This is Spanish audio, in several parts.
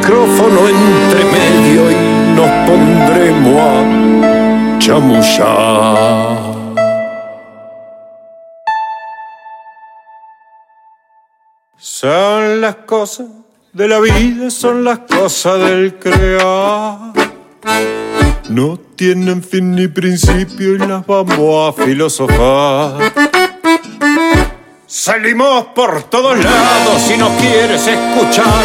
Micrófono entre medio y nos pondremos a chamullar. Son las cosas de la vida, son las cosas del crear. No tienen fin ni principio y las vamos a filosofar. Salimos por todos lados si nos quieres escuchar.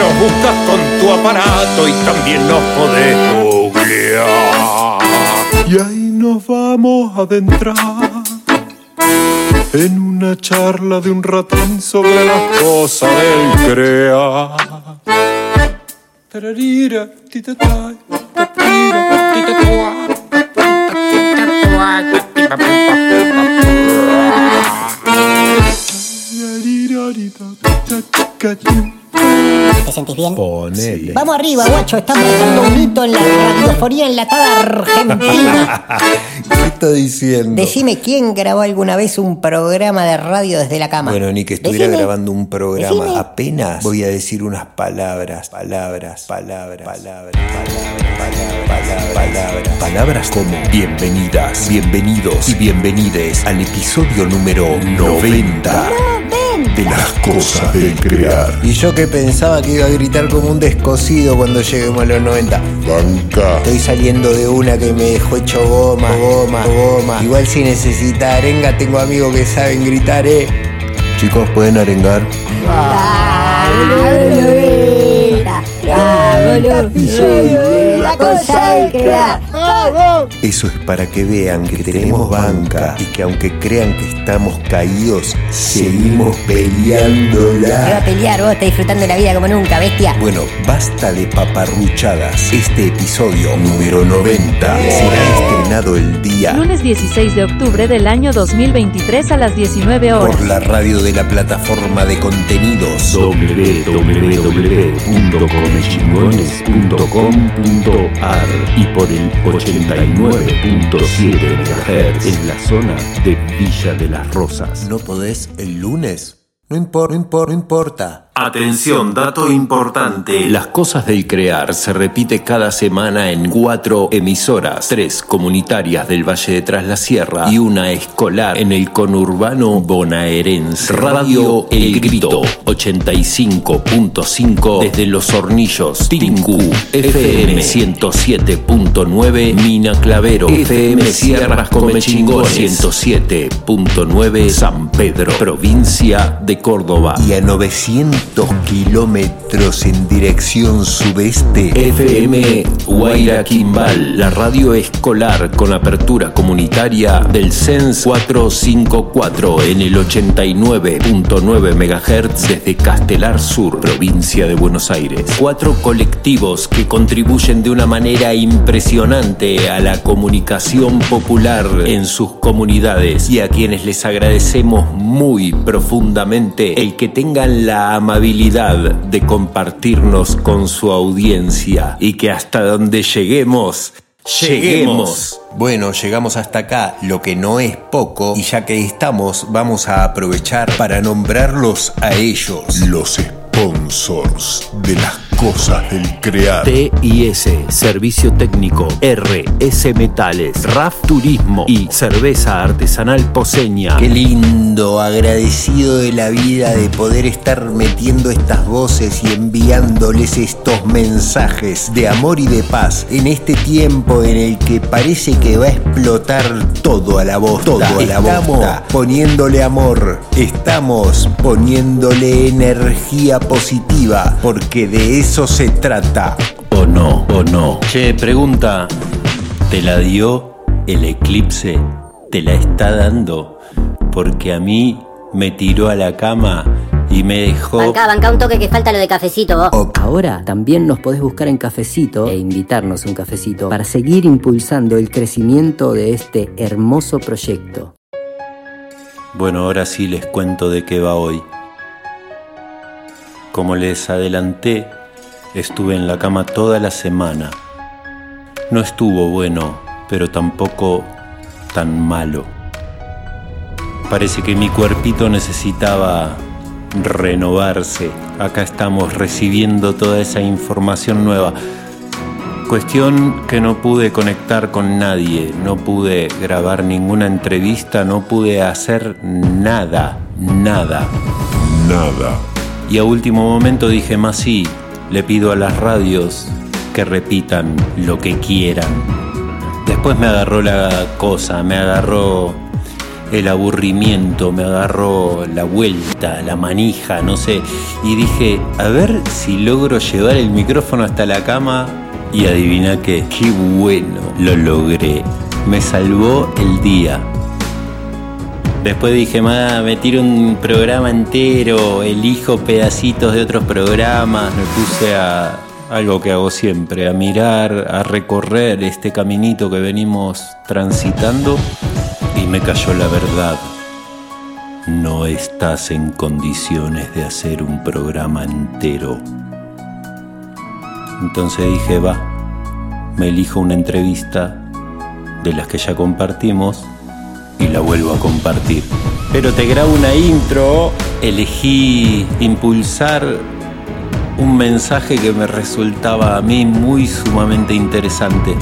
Nos buscas con tu aparato y también nos podés googlear. Y ahí nos vamos a adentrar en una charla de un ratón sobre las cosas del crear. ¿Te sentís bien? Ponele. Vamos arriba, guacho. Estamos dando un hito en la radiofonía enlatada argentina. ¿Qué está diciendo? Decime quién grabó alguna vez un programa de radio desde la cama. Bueno, ni que estuviera Decime. grabando un programa. Decime. Apenas voy a decir unas palabras, palabras, palabras, palabras, palabras, palabras, palabras, palabras como bienvenidas, bienvenidos y bienvenides al episodio número 90 de las cosas del crear. Y yo que pensaba que iba a gritar como un descosido cuando lleguemos a los 90. Banca. Estoy saliendo de una que me dejó hecho goma, goma, goma. Igual si necesita arenga, tengo amigos que saben gritar, eh. Chicos, ¿pueden arengar? La cosa del crear. Eso es para que vean que tenemos banca y que aunque crean que estamos caídos, seguimos ¿Qué va a peleándola. pelear? Vos estás disfrutando la vida como nunca, bestia. Bueno, basta de paparruchadas. Este episodio número 90 será estrenado el día Lunes 16 de octubre del año 2023 a las 19 horas. por la radio de la plataforma de contenidos www.comechingones.com.ar y por el 89.7 MHz en la zona de Villa de las Rosas. ¿No podés el lunes? No importa, no importa, no importa. Atención, dato importante. Las cosas del crear se repite cada semana en cuatro emisoras, tres comunitarias del Valle de Tras la Sierra y una escolar en el conurbano bonaerense. Radio El Grito, 85.5 desde Los Hornillos, Tincu, FM 107.9 Mina Clavero, FM Sierras Comechingón, 107.9 San Pedro, provincia de Córdoba. Y a 900 kilómetros en dirección sudeste. FM Guairaquimbal, la radio escolar con apertura comunitaria del CENS 454 en el 89.9 MHz desde Castelar Sur, provincia de Buenos Aires. Cuatro colectivos que contribuyen de una manera impresionante a la comunicación popular en sus comunidades y a quienes les agradecemos muy profundamente el que tengan la amabilidad de compartirnos con su audiencia y que hasta donde lleguemos, lleguemos. Bueno, llegamos hasta acá, lo que no es poco, y ya que estamos, vamos a aprovechar para nombrarlos a ellos, los sponsors de las cosas del crear. TIS, Servicio Técnico, RS Metales, RAF Turismo y Cerveza Artesanal Poseña. Qué lindo, agradecido de la vida de poder estar metiendo estas voces y enviándoles estos mensajes de amor y de paz en este tiempo en el que parece que va a explotar todo a la voz, todo a la Estamos poniéndole amor, estamos poniéndole energía positiva, porque de eso se trata. ¿O no? ¿O no? Che, pregunta. ¿Te la dio el eclipse? ¿Te la está dando? Porque a mí me tiró a la cama y me dejó... Banca, banca un toque que falta lo de cafecito vos. Ahora también nos podés buscar en Cafecito e invitarnos a un cafecito para seguir impulsando el crecimiento de este hermoso proyecto. Bueno, ahora sí les cuento de qué va hoy. Como les adelanté, estuve en la cama toda la semana. No estuvo bueno, pero tampoco tan malo. Parece que mi cuerpito necesitaba renovarse. Acá estamos recibiendo toda esa información nueva. Cuestión que no pude conectar con nadie, no pude grabar ninguna entrevista, no pude hacer nada, nada. Nada. Y a último momento dije más sí, le pido a las radios que repitan lo que quieran. Después me agarró la cosa, me agarró el aburrimiento, me agarró la vuelta, la manija, no sé. Y dije, a ver si logro llevar el micrófono hasta la cama. Y adivina qué, qué bueno, lo logré. Me salvó el día. Después dije, ma, me tiro un programa entero, elijo pedacitos de otros programas, me puse a algo que hago siempre, a mirar, a recorrer este caminito que venimos transitando y me cayó la verdad. No estás en condiciones de hacer un programa entero. Entonces dije, va, me elijo una entrevista de las que ya compartimos y la vuelvo a compartir. Pero te grabo una intro, elegí impulsar un mensaje que me resultaba a mí muy sumamente interesante.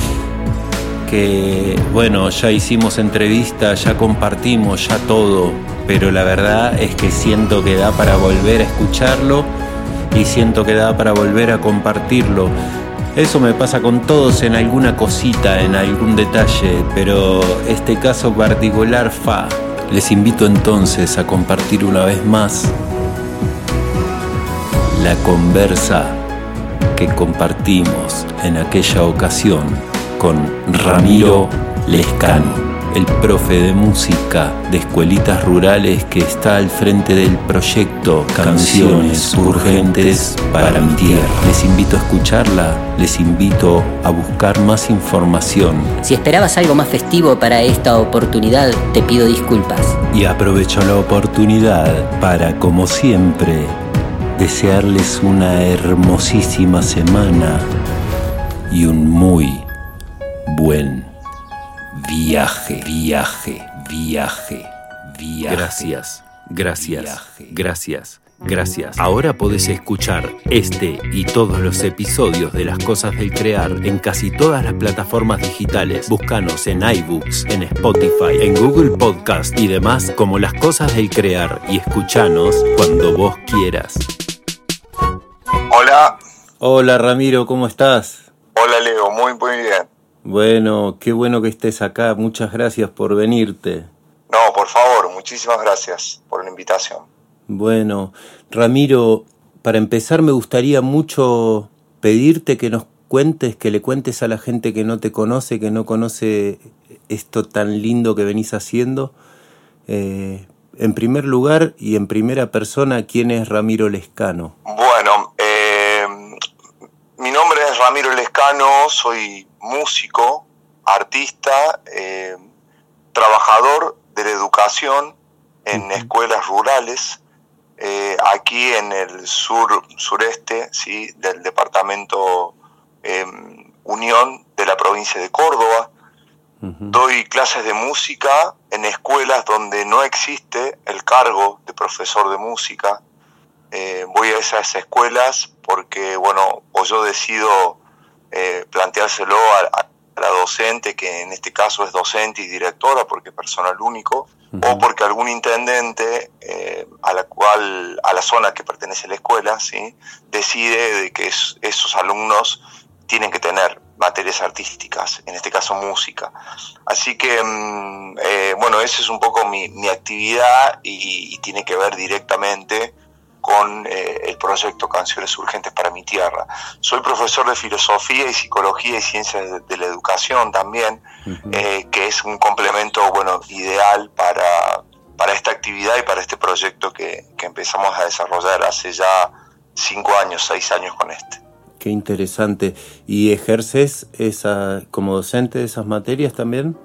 Que bueno, ya hicimos entrevista, ya compartimos, ya todo, pero la verdad es que siento que da para volver a escucharlo y siento que da para volver a compartirlo. Eso me pasa con todos en alguna cosita, en algún detalle, pero este caso particular fa. Les invito entonces a compartir una vez más la conversa que compartimos en aquella ocasión con Ramiro Lescano el profe de música de escuelitas rurales que está al frente del proyecto Canciones Urgentes para mi tierra. Les invito a escucharla, les invito a buscar más información Si esperabas algo más festivo para esta oportunidad, te pido disculpas. y aprovecho la oportunidad para, como siempre, desearles una hermosísima semana y un muy buen viaje, viaje, viaje, viaje. Gracias, gracias, gracias. Gracias. Ahora podés escuchar este y todos los episodios de Las Cosas del Crear en casi todas las plataformas digitales. Búscanos en iBooks, en Spotify, en Google Podcast y demás como Las Cosas del Crear y escuchanos cuando vos quieras. Hola, Hola Ramiro, ¿cómo estás? hola Leo, muy muy bien. Bueno, qué bueno que estés acá. Muchas gracias por venirte. No, por favor, muchísimas gracias por la invitación. Bueno, Ramiro, para empezar me gustaría mucho pedirte que nos cuentes, que le cuentes a la gente que no te conoce, que no conoce esto tan lindo que venís haciendo. eh, en primer lugar y en primera persona, ¿quién es Ramiro Lescano? Bueno, eh, mi nombre es Ramiro Lescano, soy músico, artista, eh, trabajador de la educación en escuelas rurales, eh, aquí en el sur sureste ¿sí? del departamento eh, Unión de la provincia de Córdoba. Doy clases de música en escuelas donde no existe el cargo de profesor de música. Eh, voy a esas escuelas porque, bueno, o yo decido eh, planteárselo a, a la docente, que en este caso es docente y directora porque es personal único, o porque algún intendente eh, a la cual a la zona que pertenece la escuela, sí, decide de que es- esos alumnos tienen que tener materias artísticas, en este caso música. Así que, mm, eh, bueno, esa es un poco mi, mi actividad y, y tiene que ver directamente con eh, el proyecto Canciones Urgentes para mi Tierra. Soy profesor de filosofía y psicología y ciencias de, de la educación también, eh, que es un complemento, bueno, ideal para para esta actividad y para este proyecto que, que empezamos a desarrollar hace ya cinco años, seis años con este. Qué interesante. ¿Y ejerces esa, como docente de esas materias también?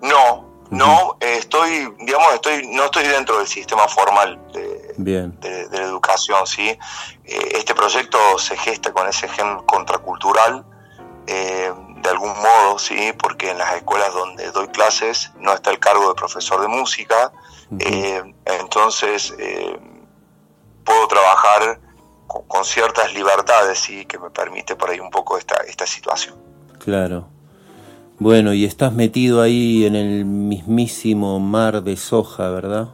No, no, estoy, digamos, estoy, no estoy dentro del sistema formal de, de, la educación, ¿sí? Eh, este proyecto se gesta con ese gen contracultural, eh, de algún modo, ¿sí? Porque en las escuelas donde doy clases no está el cargo de profesor de música, eh, entonces puedo trabajar con, ciertas libertades, ¿sí? Que me permite por ahí un poco esta, esta situación. Claro. Bueno, y estás metido ahí en el mismísimo mar de soja, ¿verdad?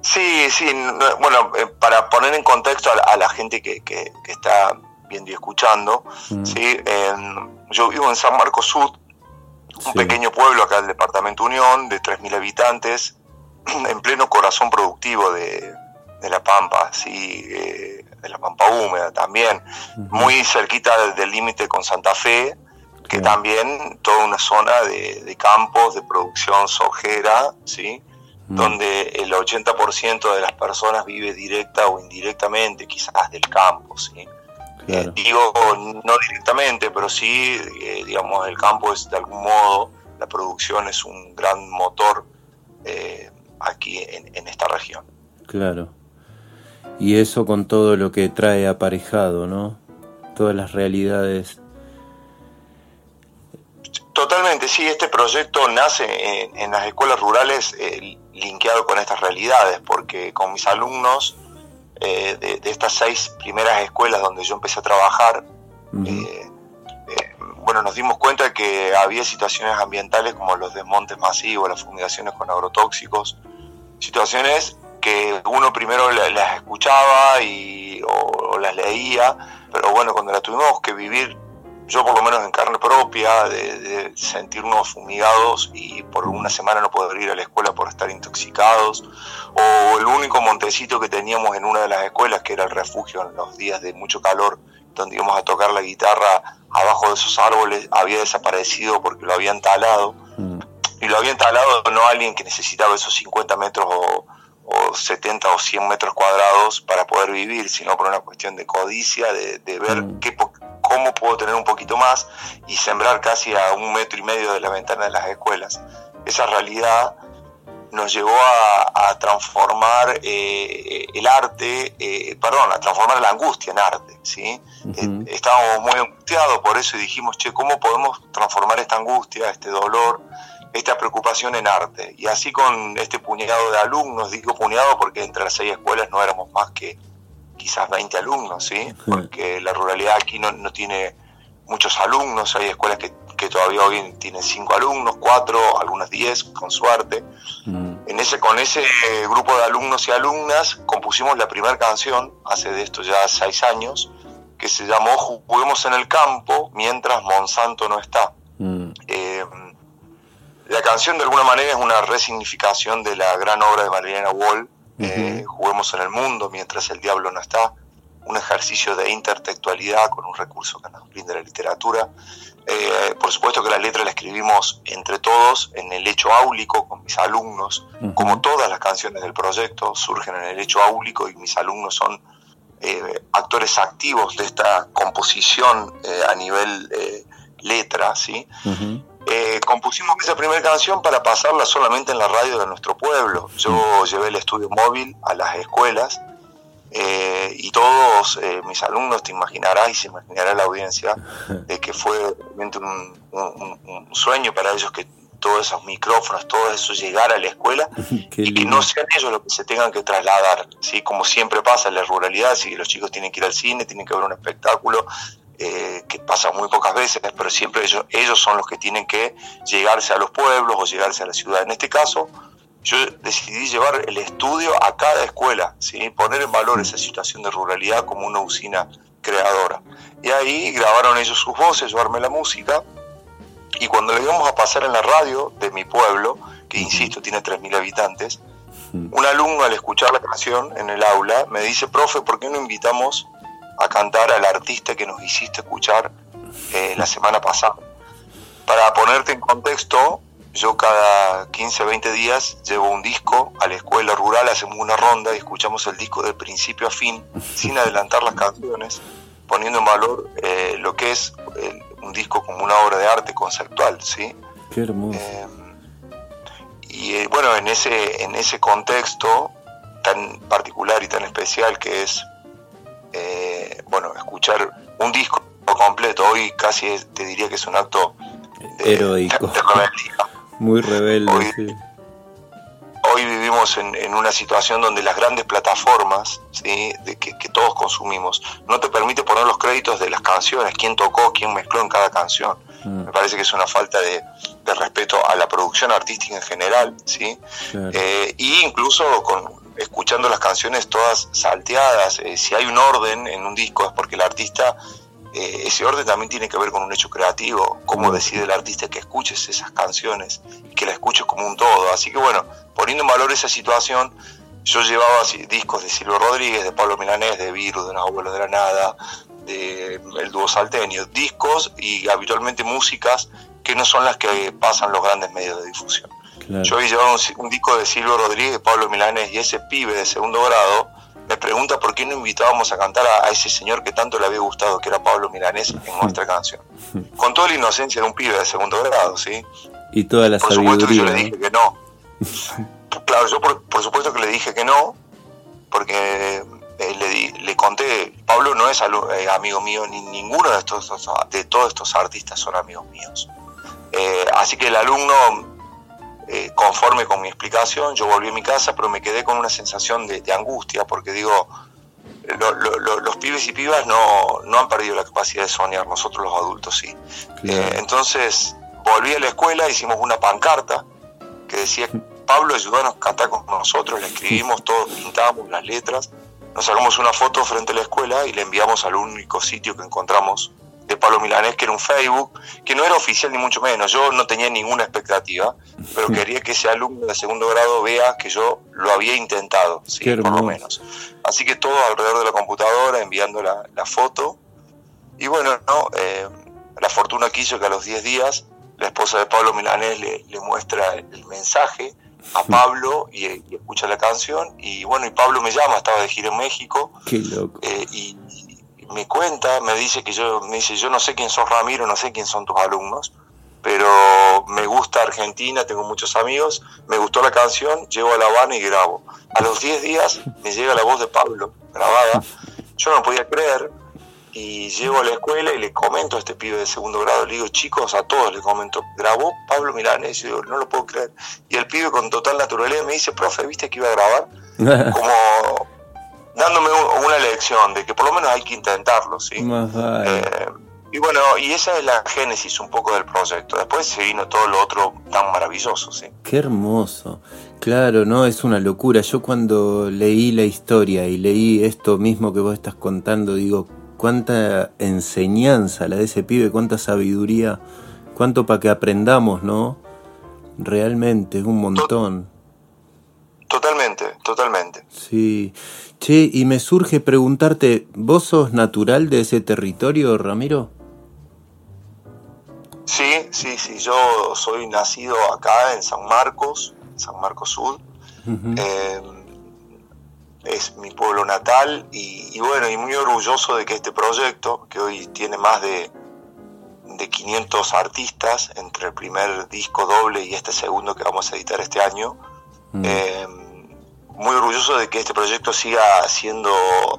Sí, sí, bueno, eh, para poner en contexto a la, gente que, que, está viendo y escuchando, mm. ¿sí? yo vivo en San Marcos Sud, un pequeño pueblo acá del departamento Unión, de 3.000 habitantes, en pleno corazón productivo de, La Pampa, ¿sí? Eh, de la Pampa húmeda también, muy cerquita del límite con Santa Fe, que también toda una zona de, campos de producción sojera, ¿sí? Mm. donde el 80% de las personas vive directa o indirectamente quizás del campo. ¿sí? Eh, digo no directamente, pero sí, eh, digamos, el campo es de algún modo, la producción es un gran motor eh, aquí en, en esta región. Claro. Y eso con todo lo que trae aparejado, ¿no? Todas las realidades Totalmente, sí, este proyecto nace en, las escuelas rurales eh, linkeado con estas realidades, porque con mis alumnos eh, de, estas seis primeras escuelas donde yo empecé a trabajar, eh, eh, bueno, nos dimos cuenta de que había situaciones ambientales como los desmontes masivos, las fumigaciones con agrotóxicos, situaciones que uno primero las escuchaba y, o las leía, pero bueno, cuando las tuvimos que vivir yo por lo menos en carne propia, de, sentirnos fumigados y por una semana no poder ir a la escuela por estar intoxicados, o el único montecito que teníamos en una de las escuelas, que era el refugio en los días de mucho calor, donde íbamos a tocar la guitarra abajo de esos árboles, había desaparecido porque lo habían talado. Mm. Y lo habían talado no alguien que necesitaba esos 50 metros o, 70 o 100 metros cuadrados para poder vivir, sino por una cuestión de codicia, de, ver mm. qué, cómo puedo tener un poquito más y sembrar casi a un metro y medio de la ventana de las escuelas. Esa realidad nos llevó a, transformar eh, el arte, eh, perdón, a transformar la angustia en arte, ¿sí? Eh, estábamos muy angustiados por eso y dijimos, che, ¿cómo podemos transformar esta angustia, este dolor, esta preocupación en arte? Y así con este puñado de alumnos, digo puñado porque entre las seis escuelas no éramos más que quizás 20 alumnos, ¿sí? Porque la ruralidad aquí no, no tiene muchos alumnos, hay escuelas que, que, todavía hoy tienen 5 alumnos, 4, algunas 10, con suerte. Mm. En ese, con ese grupo de alumnos y alumnas compusimos la primera canción, hace de esto ya 6 años, que se llamó Juguemos en el campo mientras Monsanto no está. Mm. Eh, la canción de alguna manera es una resignificación de la gran obra de Mariana Wall, eh, juguemos en el mundo mientras el diablo no está, un ejercicio de intertextualidad con un recurso que nos brinda la literatura. Eh, por supuesto que la letra la escribimos entre todos en el hecho áulico con mis alumnos, como todas las canciones del proyecto surgen en el hecho áulico y mis alumnos son eh, actores activos de esta composición a nivel letra, ¿sí? Eh, compusimos esa primera canción para pasarla solamente en la radio de nuestro pueblo. Yo llevé el estudio móvil a las escuelas eh, y todos eh, mis alumnos, te imaginarás y se imaginará la audiencia, de que fue realmente un, sueño para ellos que todos esos micrófonos, todo eso llegara a la escuela y que no sean ellos los que se tengan que trasladar, ¿sí? como siempre pasa en la ruralidad, si los chicos tienen que ir al cine, tienen que ver un espectáculo, eh, que pasa muy pocas veces, pero siempre ellos, ellos son los que tienen que llegarse a los pueblos o llegarse a la ciudad. En este caso, yo decidí llevar el estudio a cada escuela, ¿sí? poner en valor esa situación de ruralidad como una usina creadora. Y ahí grabaron ellos sus voces, llevarme la música, y cuando le íbamos a pasar en la radio de mi pueblo, que insisto tiene 3.000 habitantes, un alumno al escuchar la canción en el aula me dice, profe, ¿por qué no invitamos a cantar al artista que nos hiciste escuchar eh, la semana pasada. Para ponerte en contexto, yo cada 15, 20 días llevo un disco a la escuela rural, hacemos una ronda y escuchamos el disco de principio a fin, sin adelantar las canciones, poniendo en valor eh, lo que es un disco como una obra de arte conceptual, ¿sí? Qué hermoso. Eh, y eh, bueno, en ese, en ese contexto tan particular y tan especial que es, bueno, escuchar un disco completo, hoy casi te diría que es un acto de, heroico. Muy rebelde, hoy, sí. Hoy vivimos en, una situación donde las grandes plataformas ¿sí? de que, todos consumimos no te permite poner los créditos de las canciones, quién tocó, quién mezcló en cada canción. Mm. Me parece que es una falta de, respeto a la producción artística en general, ¿sí? Eh, y incluso con, escuchando las canciones todas salteadas, eh, si hay un orden en un disco es porque el artista eh, ese orden también tiene que ver con un hecho creativo, cómo decide el artista que escuches esas canciones y que la escuches como un todo. Así que bueno, poniendo en valor esa situación, yo llevaba discos de Silvio Rodríguez, de Pablo Milanés, de Virus, de Los Abuelos de la Nada, de El Dúo Salteño, discos y habitualmente músicas que no son las que pasan los grandes medios de difusión. Yo había llevado un, un, disco de Silvio Rodríguez, Pablo Milanés y ese pibe de segundo grado me pregunta por qué no invitábamos a cantar a, ese señor que tanto le había gustado, que era Pablo Milanés, en nuestra canción. Con toda la inocencia de un pibe de segundo grado, ¿sí? Y toda la por supuesto que yo le dije que no. claro, yo por, supuesto que le dije que no, porque eh, le, le conté, Pablo no es eh, amigo mío, ni ninguno de estos de todos estos artistas son amigos míos. Eh, así que el alumno eh, conforme con mi explicación, yo volví a mi casa, pero me quedé con una sensación de, angustia, porque digo, los pibes y pibas no, no, han perdido la capacidad de soñar, nosotros los adultos sí. Eh, entonces volví a la escuela, hicimos una pancarta que decía, Pablo, ayúdanos a cantar con nosotros, le escribimos, todos pintamos las letras, nos sacamos una foto frente a la escuela y le enviamos al único sitio que encontramos de Pablo Milanés, que era un Facebook, que no era oficial ni mucho menos. Yo no tenía ninguna expectativa, pero quería que ese alumno de segundo grado vea que yo lo había intentado, ¿sí? por lo menos. Así que todo alrededor de la computadora, enviando la, foto. Y bueno, ¿no? Eh, la fortuna quiso que a los 10 días la esposa de Pablo Milanés le, muestra el mensaje a Pablo y, escucha la canción. Y bueno, y Pablo me llama, estaba de gira en México. Qué loco. Eh, y, me cuenta, me dice que yo, me dice, yo no sé quién sos Ramiro, no sé quién son tus alumnos, pero me gusta Argentina, tengo muchos amigos, me gustó la canción, llego a La Habana y grabo. A los 10 días me llega la voz de Pablo, grabada, yo no podía creer, y llego a la escuela y le comento a este pibe de segundo grado, le digo, chicos, a todos les comento, grabó Pablo Milanes, y digo, no lo puedo creer. Y el pibe con total naturalidad me dice, profe, ¿viste que iba a grabar? Como dándome una lección de que por lo menos hay que intentarlo, ¿sí? Eh, y bueno, y esa es la génesis un poco del proyecto. Después se vino todo lo otro tan maravilloso, ¿sí? Qué hermoso. Claro, no, es una locura. Yo cuando leí la historia y leí esto mismo que vos estás contando, digo, cuánta enseñanza la de ese pibe, cuánta sabiduría, cuánto para que aprendamos, ¿no? Realmente, es un montón. Totalmente, totalmente. Sí. Che, y me surge preguntarte, ¿vos sos natural de ese territorio, Ramiro? Sí, sí, sí, yo soy nacido acá en San Marcos, San Marcos Sur. Em, es mi pueblo natal y, bueno, y muy orgulloso de que este proyecto, que hoy tiene más de, de 500 artistas, entre el primer disco doble y este segundo que vamos a editar este año, muy orgulloso de que este proyecto siga siendo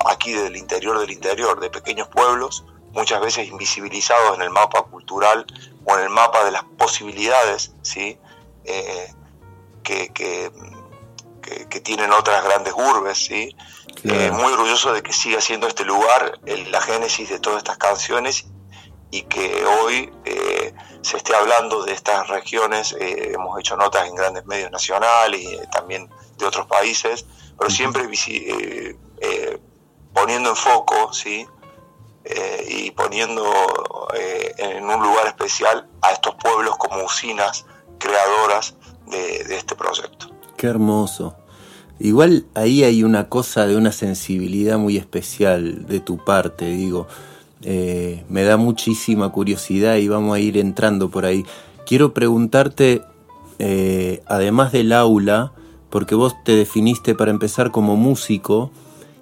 aquí del interior del interior, de pequeños pueblos, muchas veces invisibilizados en el mapa cultural o en el mapa de las posibilidades ¿sí? Eh, que, que, tienen otras grandes urbes. ¿sí? Eh, muy orgulloso de que siga siendo este lugar la génesis de todas estas canciones y que hoy eh, se esté hablando de estas regiones. hemos hecho notas en grandes medios nacionales y también de otros países, pero siempre eh, eh, poniendo en foco, ¿sí? Eh, y poniendo en un lugar especial a estos pueblos como usinas creadoras de, este proyecto. Qué hermoso. Igual ahí hay una cosa de una sensibilidad muy especial de tu parte, digo. me da muchísima curiosidad y vamos a ir entrando por ahí. Quiero preguntarte eh, además del aula, porque vos te definiste para empezar como músico,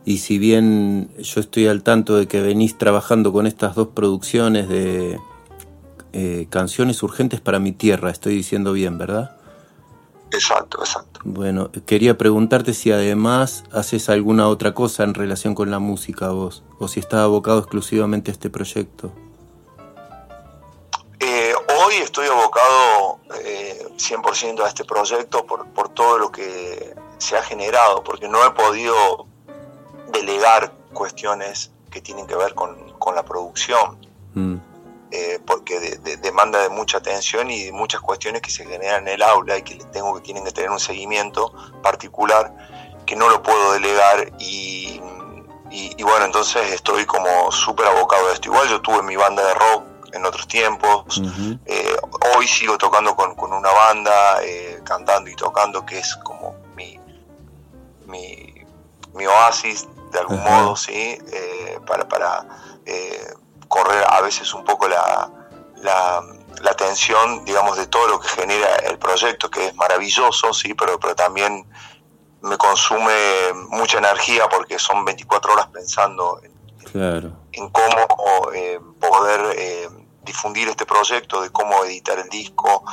y si bien yo estoy al tanto de que venís trabajando con estas dos producciones de eh, canciones urgentes para mi tierra, estoy diciendo bien, ¿verdad? Exacto, exacto. Bueno, quería preguntarte si además haces alguna otra cosa en relación con la música vos, o si estás abocado exclusivamente a este proyecto. Hoy estoy abocado eh, 100% a este proyecto por, por todo lo que se ha generado, porque no he podido delegar cuestiones que tienen que ver con, con la producción, Mm, eh, porque de- de- demanda de mucha atención y de muchas cuestiones que se generan en el aula y que tengo que tienen que tener un seguimiento particular que no lo puedo delegar y, y- y bueno, entonces estoy como súper abocado a esto. Igual yo tuve mi banda de rock en otros tiempos, eh, hoy sigo tocando con, con una banda, eh, cantando y tocando, que es como mi, mi, mi oasis, de algún modo, ¿sí? Eh, para para correr a veces un poco la, la, la tensión, digamos, de todo lo que genera el proyecto, que es maravilloso, ¿sí? Pero, pero también me consume mucha energía porque son 24 horas pensando en, claro. en cómo eh, poder eh, difundir este proyecto, de cómo editar el disco.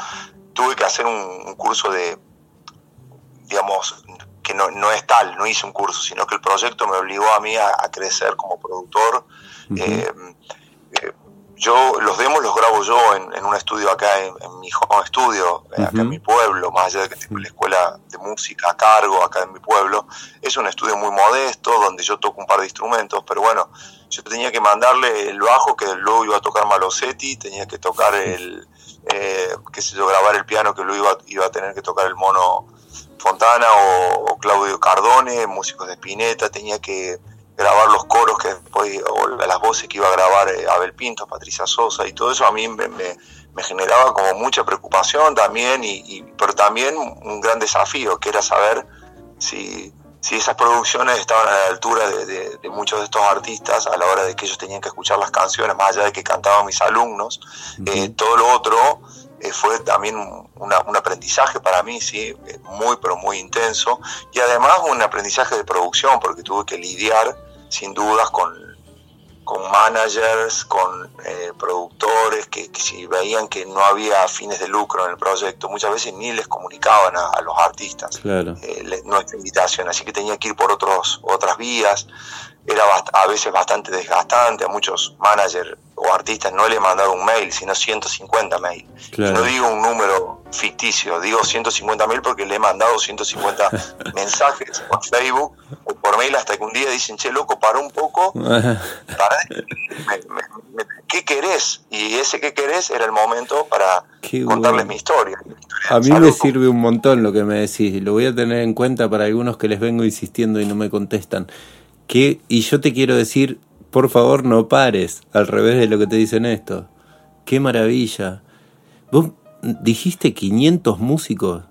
Tuve que hacer un, un curso de, digamos, que no, no es tal, no hice un curso, sino que el proyecto me obligó a mí a, a crecer como productor. Eh, eh, yo los demos los grabo yo en, en un estudio acá en, en mi home studio, eh, acá en mi pueblo, más allá de que tengo la escuela de música a cargo acá en mi pueblo. Es un estudio muy modesto donde yo toco un par de instrumentos, pero bueno, yo tenía que mandarle el bajo que luego iba a tocar Malosetti, tenía que tocar el, eh, qué sé yo, grabar el piano que luego iba, iba a tener que tocar el mono Fontana o, o Claudio Cardone, músicos de Spinetta, tenía que grabar los coros que después, o las voces que iba a grabar eh, Abel Pinto, Patricia Sosa y todo eso a mí me, me- me generaba como mucha preocupación también, y, y- pero también un gran desafío que era saber si, si esas producciones estaban a la altura de, de- de muchos de estos artistas a la hora de que ellos tenían que escuchar las canciones, más allá de que cantaban mis alumnos. Eh, todo lo otro eh, fue también un, una- un aprendizaje para mí, sí, muy, pero muy intenso. Y además un aprendizaje de producción, porque tuve que lidiar, sin dudas, con, con managers, con eh, productores, que, que si veían que no había fines de lucro en el proyecto, muchas veces ni les comunicaban a, a los artistas Claro. eh, le- nuestra invitación, así que tenía que ir por otros, otras vías. Era a veces bastante desgastante, a muchos managers o artistas no le he mandado un mail, sino 150 mail. Claro. No digo un número ficticio, digo 150 mil porque le he mandado 150 mensajes por Facebook o por mail hasta que un día dicen, che, loco, para un poco, para, me- me- me- ¿qué querés? Y ese qué querés era el momento para Qué contarles bueno. mi historia. A mí me sirve un montón lo que me decís. Lo voy a tener en cuenta para algunos que les vengo insistiendo y no me contestan. Que, y yo te quiero decir, por favor, no pares, al revés de lo que te dicen esto. Qué maravilla. ¿Vos dijiste 500 músicos?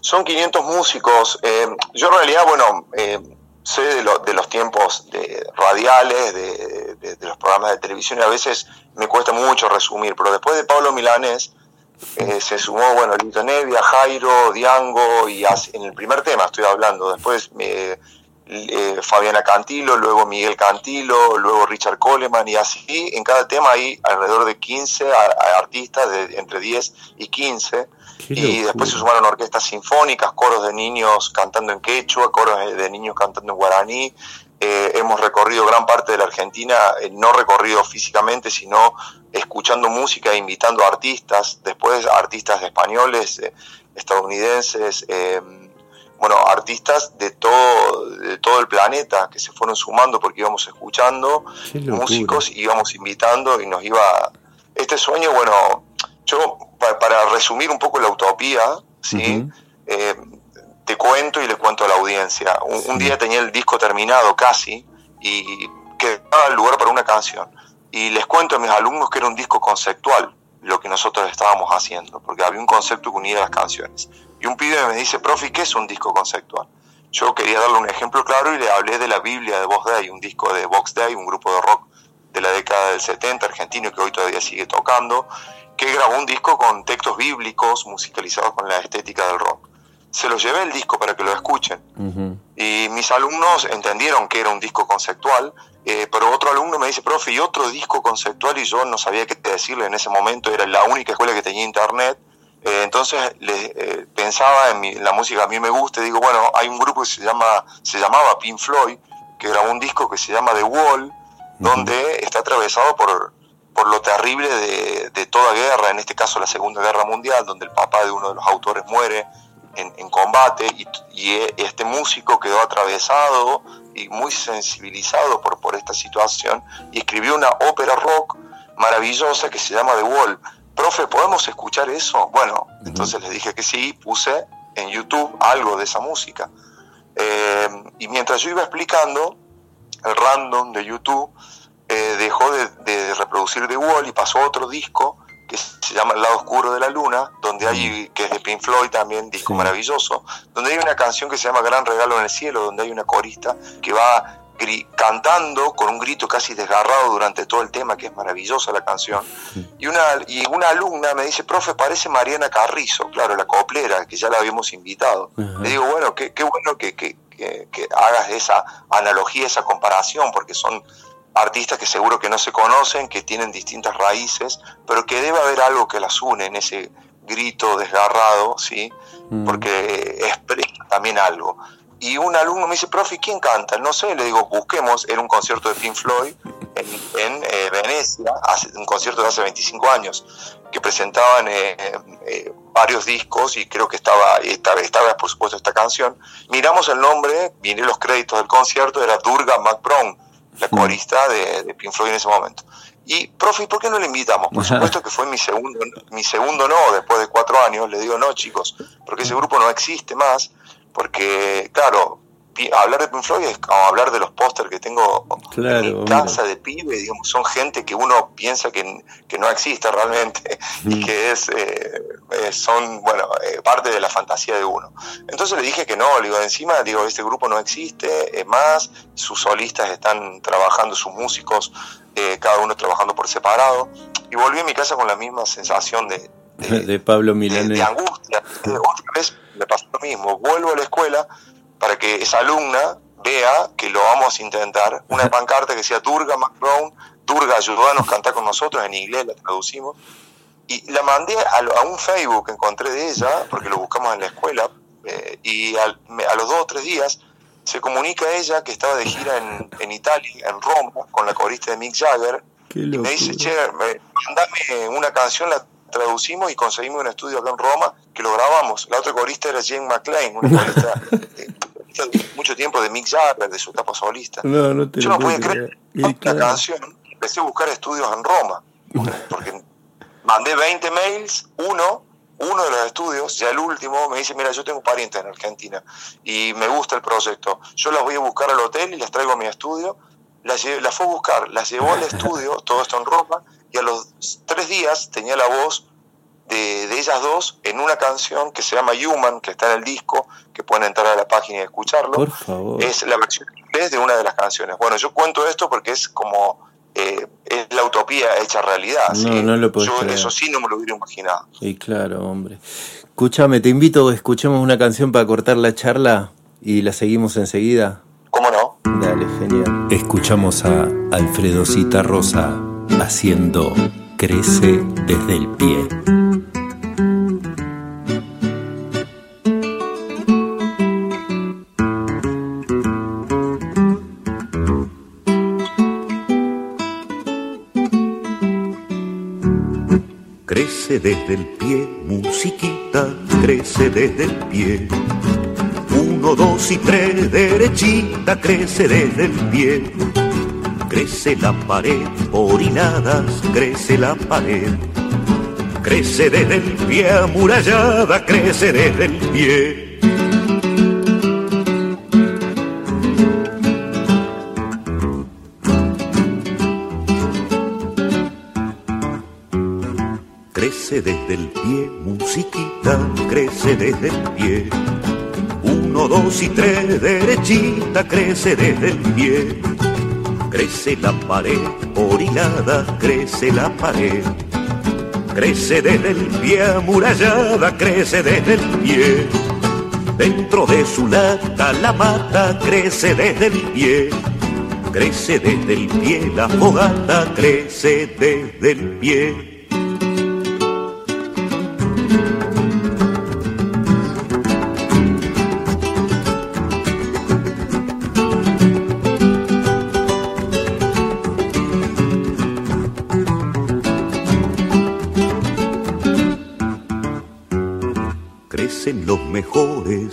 Son 500 músicos. eh, yo en realidad, bueno, eh, sé de, lo- de los tiempos de radiales, de, de- los programas de televisión y a veces me cuesta mucho resumir, pero después de Pablo Milanés eh, se sumó, bueno, Lito Nevia, Jairo, Diango y en el primer tema estoy hablando, después eh, eh, Fabiana Cantilo, luego Miguel Cantilo, luego Richard Coleman y así en cada tema hay alrededor de 15 a- a artistas de entre 10 y 15 Qué y después se sumaron orquestas sinfónicas, coros de niños cantando en quechua, coros de niños cantando en guaraní. Eh, hemos recorrido gran parte de la Argentina, eh, no recorrido físicamente, sino escuchando música e invitando a artistas, después artistas españoles, eh, estadounidenses, eh, bueno, artistas de todo, de todo el planeta que se fueron sumando porque íbamos escuchando músicos, íbamos invitando y nos iba... Este sueño, bueno, yo pa- para resumir un poco la utopía, ¿sí? Eh, te cuento y le cuento a la audiencia. Un, un día tenía el disco terminado casi y quedaba el lugar para una canción. Y les cuento a mis alumnos que era un disco conceptual lo que nosotros estábamos haciendo, porque había un concepto que unía las canciones. Y un pibe me dice, profe, ¿qué es un disco conceptual? Yo quería darle un ejemplo claro y le hablé de la Biblia de Vox Day, un disco de Vox Day, un grupo de rock de la década del 70, argentino, que hoy todavía sigue tocando, que grabó un disco con textos bíblicos musicalizados con la estética del rock. Se los llevé el disco para que lo escuchen. Y mis alumnos entendieron que era un disco conceptual, eh, pero otro alumno me dice, profe, y otro disco conceptual, y yo no sabía qué decirle en ese momento, era la única escuela que tenía internet. Eh, entonces le, eh, pensaba en, la música a mí me gusta, y digo, bueno, hay un grupo que se, llama, se llamaba Pink Floyd, que grabó un disco que se llama The Wall, donde está atravesado por, por lo terrible de, de, toda guerra, en este caso la Segunda Guerra Mundial, donde el papá de uno de los autores muere en, combate y, e, este músico quedó atravesado y muy sensibilizado por, por esta situación y escribió una ópera rock maravillosa que se llama The Wall. Profe, ¿podemos escuchar eso? Bueno, entonces les dije que sí, puse en YouTube algo de esa música. Eh, y mientras yo iba explicando, el random de YouTube eh, dejó de, de, reproducir The Wall y pasó otro disco que se llama El lado oscuro de la luna, donde hay, mm. que es de Pink Floyd también, disco maravilloso, donde hay una canción que se llama Gran Regalo en el Cielo, donde hay una corista que va cantando con un grito casi desgarrado durante todo el tema, que es maravillosa la canción. Y una, y una alumna me dice, profe, parece Mariana Carrizo, claro, la coplera, que ya la habíamos invitado. Le digo, bueno, qué, qué bueno que, que, que, hagas esa analogía, esa comparación, porque son artistas que seguro que no se conocen, que tienen distintas raíces, pero que debe haber algo que las une en ese grito desgarrado, ¿sí? Mm. Porque expresa también algo. Y un alumno me dice, profe, ¿quién canta? No sé, le digo, busquemos, era un concierto de Pink Floyd en, eh, Venecia, hace, un concierto de hace 25 años, que presentaban eh, eh, varios discos y creo que estaba, estaba, estaba, por supuesto esta canción. Miramos el nombre, vine los créditos del concierto, era Durga McBrown, la corista de, de Pink Floyd en ese momento. Y, profe, ¿por qué no le invitamos? Por supuesto que fue mi segundo, mi segundo no, después de cuatro años. Le digo, no, chicos, porque ese grupo no existe más. Porque, claro, hablar de Pink Floyd es como hablar de los pósters que tengo en mi casa de pibe, digamos, son gente que uno piensa que, que no existe realmente y que es, eh, eh, son, bueno, eh, parte de la fantasía de uno. Entonces le dije que no, le digo, encima, digo, este grupo no existe, es más, sus solistas están trabajando, sus músicos, cada uno trabajando por separado, y volví a mi casa con la misma sensación de... De, Pablo Milanés. De, de angustia. Otra vez me pasó lo mismo, vuelvo a la escuela, para que esa alumna vea que lo vamos a intentar. Una pancarta que decía Durga McBrown, Durga, ayúdanos a cantar con nosotros, en inglés la traducimos. Y la mandé a, un Facebook que encontré de ella, porque lo buscamos en la escuela, eh, y a los dos o tres días se comunica ella que estaba de gira en, Italia, en Roma, con la corista de Mick Jagger, y me dice, che, mandame una canción, la traducimos y conseguimos un estudio acá en Roma que lo grabamos. La otra corista era Jane McLean, una corista mucho tiempo de Mick Jagger, de su etapa solista. No, no te Yo no podía creer la canción. Empecé a buscar estudios en Roma, porque, mandé 20 mails, uno, uno de los estudios, ya el último, me dice, mira, yo tengo parientes en Argentina y me gusta el proyecto. Yo las voy a buscar al hotel y las traigo a mi estudio. Las, las fue a buscar, las llevó al estudio, todo esto en Roma, y a los tres días tenía la voz de, ellas dos en una canción que se llama Human, que está en el disco, que pueden entrar a la página y escucharlo. Por favor. Es la versión inglés de una de las canciones. Bueno, yo cuento esto porque es como eh, es la utopía hecha realidad. No, no lo puedo Yo eso sí no me lo hubiera imaginado. Sí, claro, hombre. Escúchame, te invito, escuchemos una canción para cortar la charla y la seguimos enseguida. ¿Cómo no? Dale, genial. Escuchamos a Alfredo Cita Rosa haciendo Crece desde el pie. Crece desde el pie, musiquita, crece desde el pie. Uno, dos y tres, derechita, crece desde el pie. Crece la pared, orinadas, crece la pared. Crece desde el pie, amurallada, crece desde el pie. crece desde el pie, musiquita, crece desde el pie. Uno, dos y tres, derechita, crece desde el pie. Crece la pared, orinada, crece la pared. Crece desde el pie amurallada, crece desde el pie. Dentro de su lata la mata, crece desde el pie. Crece desde el pie la fogata, crece desde el pie.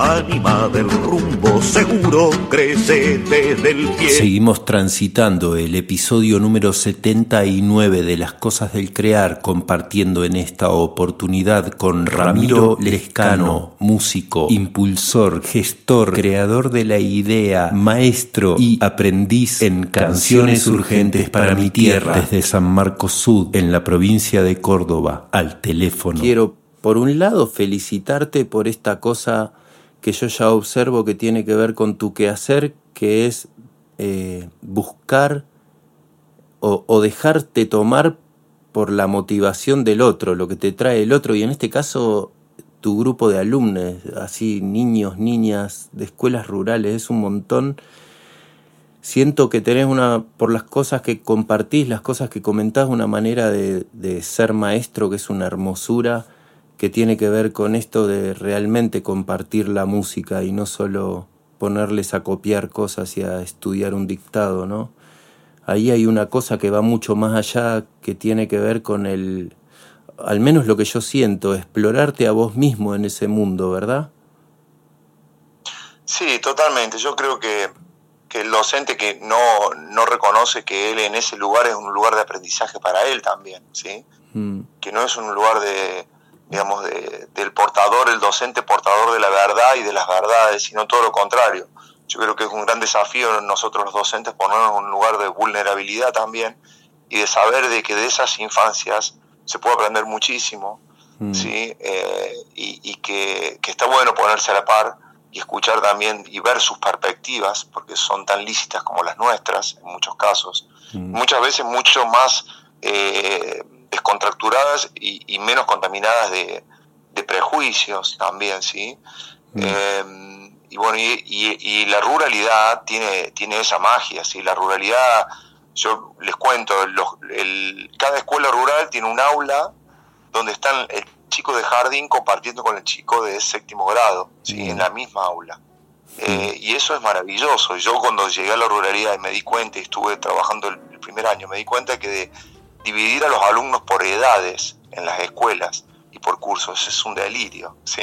Ánima del rumbo seguro, crece desde el pie. Seguimos transitando el episodio número 79 de Las Cosas del Crear, compartiendo en esta oportunidad con Ramiro Lescano, músico, impulsor, gestor, creador de la idea, maestro y aprendiz en canciones urgentes para mi tierra, desde San Marcos Sud, en la provincia de Córdoba, al teléfono. Quiero, por un lado, felicitarte por esta cosa que yo ya observo que tiene que ver con tu quehacer, que es eh, buscar o, o, dejarte tomar por la motivación del otro, lo que te trae el otro, y en este caso tu grupo de alumnos, así niños, niñas de escuelas rurales, es un montón. Siento que tenés una, por las cosas que compartís, las cosas que comentás, una manera de, de ser maestro que es una hermosura que tiene que ver con esto de realmente compartir la música y no solo ponerles a copiar cosas y a estudiar un dictado, ¿no? Ahí hay una cosa que va mucho más allá, que tiene que ver con el, al menos lo que yo siento, explorarte a vos mismo en ese mundo, ¿verdad? Sí, totalmente. Yo creo que, que el docente que no, no reconoce que él en ese lugar es un lugar de aprendizaje para él también, ¿sí? Mm. Que no es un lugar de, digamos, de, del portador, el docente portador de la verdad y de las verdades, sino todo lo contrario. Yo creo que es un gran desafío nosotros los docentes ponernos en un lugar de vulnerabilidad también y de saber de que de esas infancias se puede aprender muchísimo, mm. ¿sí? Eh, y, y que, que, está bueno ponerse a la par y escuchar también y ver sus perspectivas, porque son tan lícitas como las nuestras en muchos casos, mm. muchas veces mucho más... Eh, descontracturadas y, y menos contaminadas de, de, prejuicios también, ¿sí? Mm. Eh, y bueno, y, y, la ruralidad tiene, tiene esa magia, ¿sí? La ruralidad, yo les cuento, los, el, cada escuela rural tiene un aula donde están el chico de jardín compartiendo con el chico de séptimo grado, ¿sí? Mm. En la misma aula. Eh, y eso es maravilloso. Yo cuando llegué a la ruralidad y me di cuenta y estuve trabajando el, el primer año, me di cuenta que de, dividir a los alumnos por edades en las escuelas y por cursos, es un delirio, ¿sí?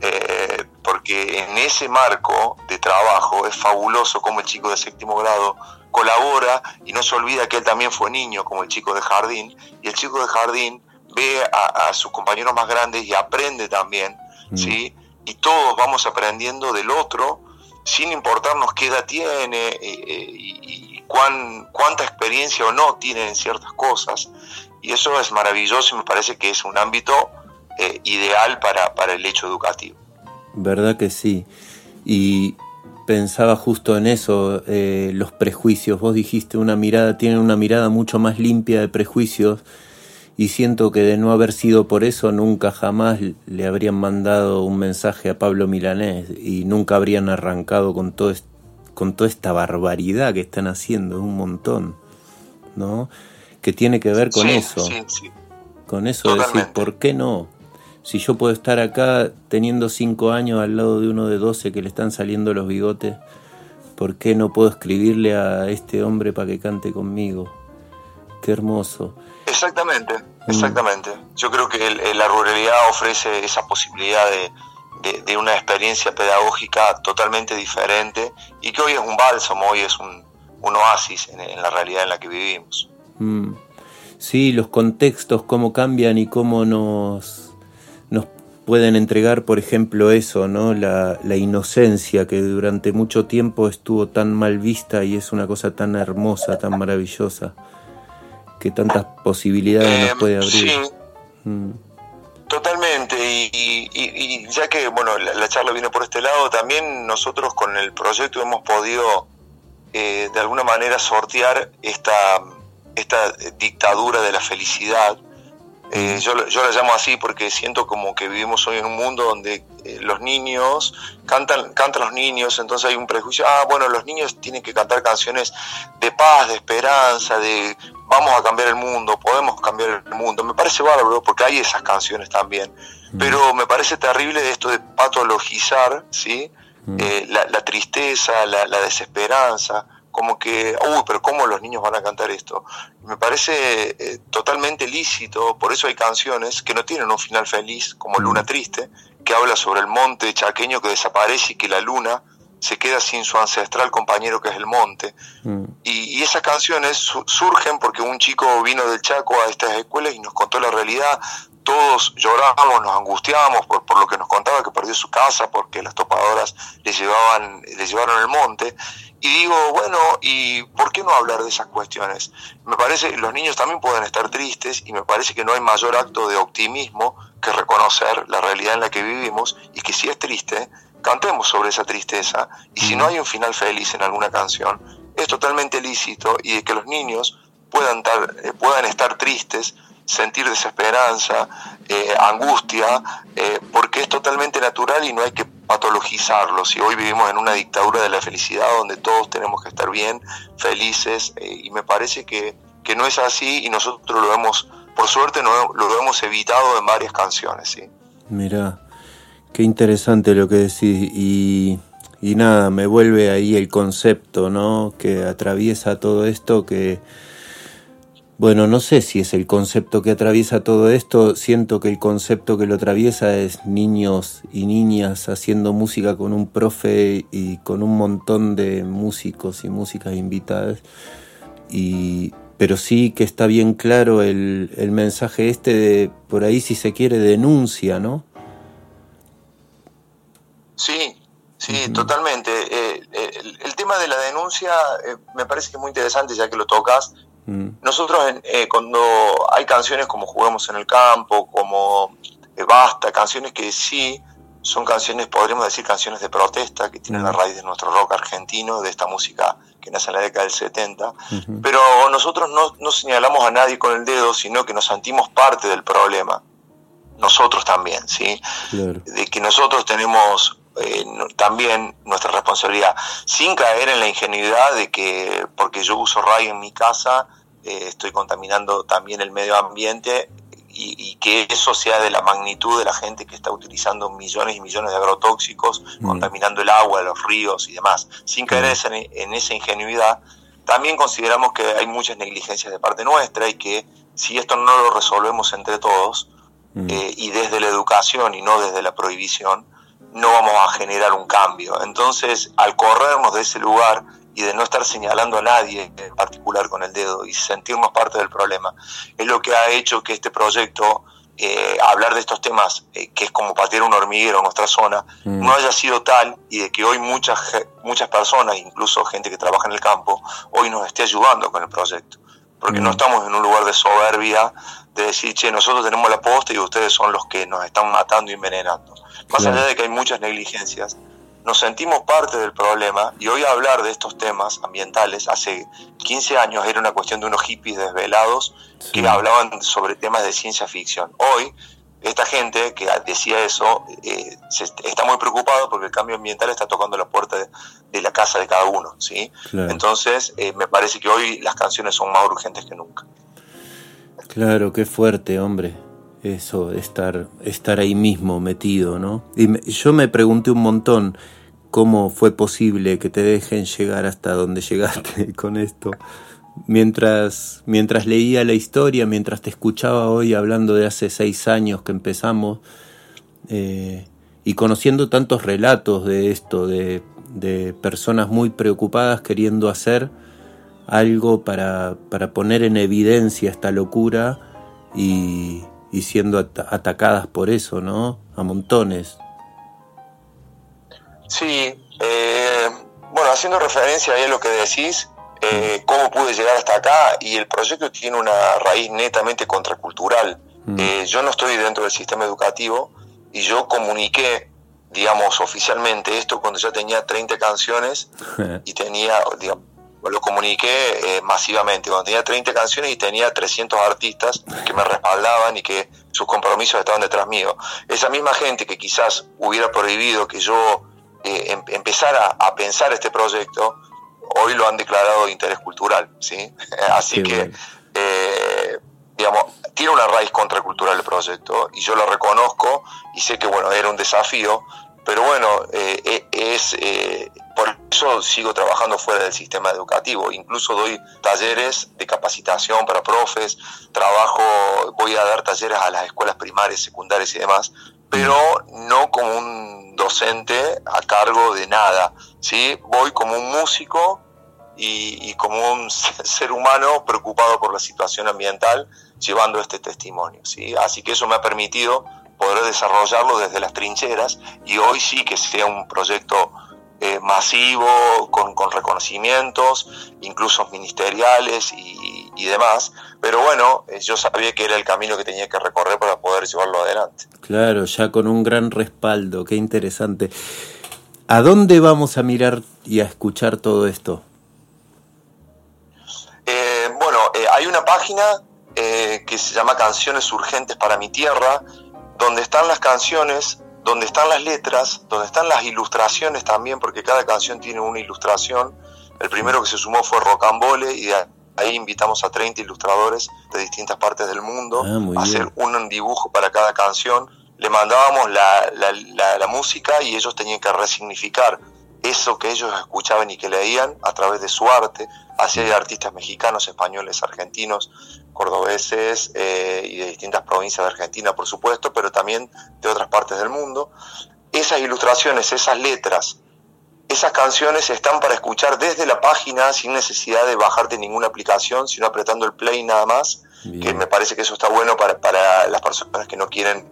Eh, porque en ese marco de trabajo es fabuloso como el chico de séptimo grado colabora y no se olvida que él también fue niño, como el chico de jardín, y el chico de jardín ve a, sus compañeros más grandes y aprende también, ¿sí? Y todos vamos aprendiendo del otro sin importarnos qué edad tiene eh, eh, y, cuán, cuánta experiencia o no tiene en ciertas cosas. Y eso es maravilloso y me parece que es un ámbito eh, ideal para, el hecho educativo. ¿Verdad que sí? Y pensaba justo en eso, los prejuicios. Vos dijiste una mirada, tienen una mirada mucho más limpia de prejuicios y siento que de no haber sido por eso nunca jamás le habrían mandado un mensaje a Pablo Milanés y nunca habrían arrancado con todo con toda esta barbaridad que están haciendo, un montón, ¿no? Que tiene que ver con eso. Con eso de decir, ¿por qué no? Si yo puedo estar acá teniendo cinco años al lado de uno de doce que le están saliendo los bigotes, ¿por qué no puedo escribirle a este hombre para que cante conmigo? Qué hermoso. Exactamente, mm. exactamente. Yo creo que la ruralidad ofrece esa posibilidad de, una experiencia pedagógica totalmente diferente y que hoy es un bálsamo, hoy es un, oasis en, la realidad en la que vivimos. Mm. Sí, los contextos, cómo cambian y cómo nos, nos pueden entregar, por ejemplo, eso, ¿no? La, la, inocencia que durante mucho tiempo estuvo tan mal vista y es una cosa tan hermosa, tan maravillosa que tantas posibilidades nos eh, puede abrir. Sí, mm. Totalmente. Y, ya que bueno la, charla viene por este lado, también nosotros con el proyecto hemos podido eh, de alguna manera sortear esta, esta dictadura de la felicidad. Eh, yo, yo la llamo así porque siento como que vivimos hoy en un mundo donde los niños cantan, cantan los niños, entonces hay un prejuicio, ah, bueno, los niños tienen que cantar canciones de paz, de esperanza, de vamos a cambiar el mundo, podemos cambiar el mundo. Me parece bárbaro porque hay esas canciones también, pero me parece terrible esto de patologizar, ¿sí? Eh, la, tristeza, la, desesperanza, como que, uy, pero ¿cómo los niños van a cantar esto? Me parece eh, totalmente lícito, por eso hay canciones que no tienen un final feliz, como mm. Luna Triste, que habla sobre el monte chaqueño que desaparece y que la luna se queda sin su ancestral compañero que es el monte. Mm. Y, esas canciones surgen porque un chico vino del Chaco a estas escuelas y nos contó la realidad. Todos lloramos, nos angustiamos por, por lo que nos contaba que perdió su casa porque las topadoras le llevaban le llevaron el monte. Y digo, bueno, ¿y por qué no hablar de esas cuestiones? Me parece que los niños también pueden estar tristes y me parece que no hay mayor acto de optimismo que reconocer la realidad en la que vivimos y que si es triste, cantemos sobre esa tristeza y si no hay un final feliz en alguna canción, es totalmente lícito y de que los niños puedan eh, puedan estar tristes, sentir desesperanza, eh, angustia, eh, porque es totalmente natural y no hay que patologizarlo. Si hoy vivimos en una dictadura de la felicidad donde todos tenemos que estar bien, felices, y me parece que, que, no es así y nosotros lo hemos, por suerte, no, lo hemos evitado en varias canciones. ¿sí? Mira, Qué interesante lo que decís y, y nada, me vuelve ahí el concepto, ¿no? Que atraviesa todo esto, que, bueno, no sé si es el concepto que atraviesa todo esto, siento que el concepto que lo atraviesa es niños y niñas haciendo música con un profe y con un montón de músicos y músicas invitadas, y, pero sí que está bien claro el, el mensaje este de, por ahí si se quiere, denuncia, ¿no? Sí, sí, totalmente. Eh, el, tema de la denuncia eh, me parece que es muy interesante ya que lo tocas. Mm. Nosotros eh, cuando hay canciones como Juguemos en el Campo, como Basta, canciones que sí son canciones, podríamos decir canciones de protesta, que tienen la mm. raíz de nuestro rock argentino, de esta música que nace en la década del 70, pero nosotros no, no señalamos a nadie con el dedo, sino que nos sentimos parte del problema nosotros también, ¿sí? De que nosotros tenemos eh, también nuestra responsabilidad, sin caer en la ingenuidad de que porque yo uso radio en mi casa, eh, estoy contaminando también el medio ambiente y, que eso sea de la magnitud de la gente que está utilizando millones y millones de agrotóxicos, mm. contaminando el agua, los ríos y demás. Sin caer mm. en esa ingenuidad, también consideramos que hay muchas negligencias de parte nuestra y que si esto no lo resolvemos entre todos, eh, y desde la educación y no desde la prohibición, no vamos a generar un cambio. Entonces, al corrernos de ese lugar y de no estar señalando a nadie en particular con el dedo y sentirnos parte del problema, es lo que ha hecho que este proyecto, eh, hablar de estos temas, eh, que es como patear un hormiguero en nuestra zona, Mm. no haya sido tal y de que hoy muchas, muchas personas, incluso gente que trabaja en el campo, hoy nos esté ayudando con el proyecto. Porque no estamos en un lugar de soberbia, de decir, che, nosotros tenemos la posta y ustedes son los que nos están matando y envenenando. Más Claro. allá de que hay muchas negligencias, nos sentimos parte del problema y hoy hablar de estos temas ambientales, hace 15 años era una cuestión de unos hippies desvelados que hablaban sobre temas de ciencia ficción. Hoy, esta gente que decía eso eh, se está muy preocupado porque el cambio ambiental está tocando la puerta de, de la casa de cada uno. ¿sí? Claro. Entonces, eh, me parece que hoy las canciones son más urgentes que nunca. Claro, qué fuerte, hombre. Eso, estar, estar ahí mismo metido, ¿no? Y me- yo me pregunté un montón cómo fue posible que te dejen llegar hasta donde llegaste con esto. Mientras, mientras leía la historia, mientras te escuchaba hoy hablando de hace seis años que empezamos, eh, y conociendo tantos relatos de esto, de, de personas muy preocupadas queriendo hacer algo para, para poner en evidencia esta locura y, y siendo ata- atacadas por eso, ¿no? A montones. Sí, eh, bueno, haciendo referencia ahí a lo que decís, eh, cómo pude llegar hasta acá y el proyecto tiene una raíz netamente contracultural. Eh, yo no estoy dentro del sistema educativo y yo comuniqué, digamos, oficialmente esto cuando ya tenía 30 canciones y tenía, digamos, lo comuniqué eh, masivamente, cuando tenía 30 canciones y tenía 300 artistas que me respaldaban y que sus compromisos estaban detrás mío. Esa misma gente que quizás hubiera prohibido que yo eh, em- empezara a pensar este proyecto, hoy lo han declarado de interés cultural, ¿sí? Así Qué que, bueno. eh, digamos, tiene una raíz contracultural el proyecto y yo lo reconozco y sé que, bueno, era un desafío, pero bueno, eh, es eh, por eso sigo trabajando fuera del sistema educativo. Incluso doy talleres de capacitación para profes, trabajo, voy a dar talleres a las escuelas primarias, secundarias y demás, pero no como un docente a cargo de nada, ¿sí? Voy como un músico y, y como un ser humano preocupado por la situación ambiental llevando este testimonio, ¿sí? Así que eso me ha permitido poder desarrollarlo desde las trincheras y hoy sí que sea un proyecto eh, masivo, con, con reconocimientos, incluso ministeriales y, y demás. Pero bueno, eh, yo sabía que era el camino que tenía que recorrer para poder llevarlo adelante. Claro, ya con un gran respaldo, qué interesante. ¿A dónde vamos a mirar y a escuchar todo esto? Eh, bueno, hay una página que se llama Canciones Urgentes para mi Tierra, donde están las canciones, donde están las letras, donde están las ilustraciones también, porque cada canción tiene una ilustración. El primero que se sumó fue Rocambole y de ahí invitamos a 30 ilustradores de distintas partes del mundo Ah, a bien. hacer un dibujo para cada canción. Le mandábamos la, la- la- la música y ellos tenían que resignificar eso que ellos escuchaban y que leían a través de su arte. Así hay artistas mexicanos, españoles, argentinos, cordobeses eh, y de distintas provincias de Argentina, por supuesto, pero también de otras partes del mundo. Esas ilustraciones, esas letras, esas canciones están para escuchar desde la página sin necesidad de bajarte ninguna aplicación, sino apretando el play nada más, que me parece que eso está bueno para, para las personas que no quieren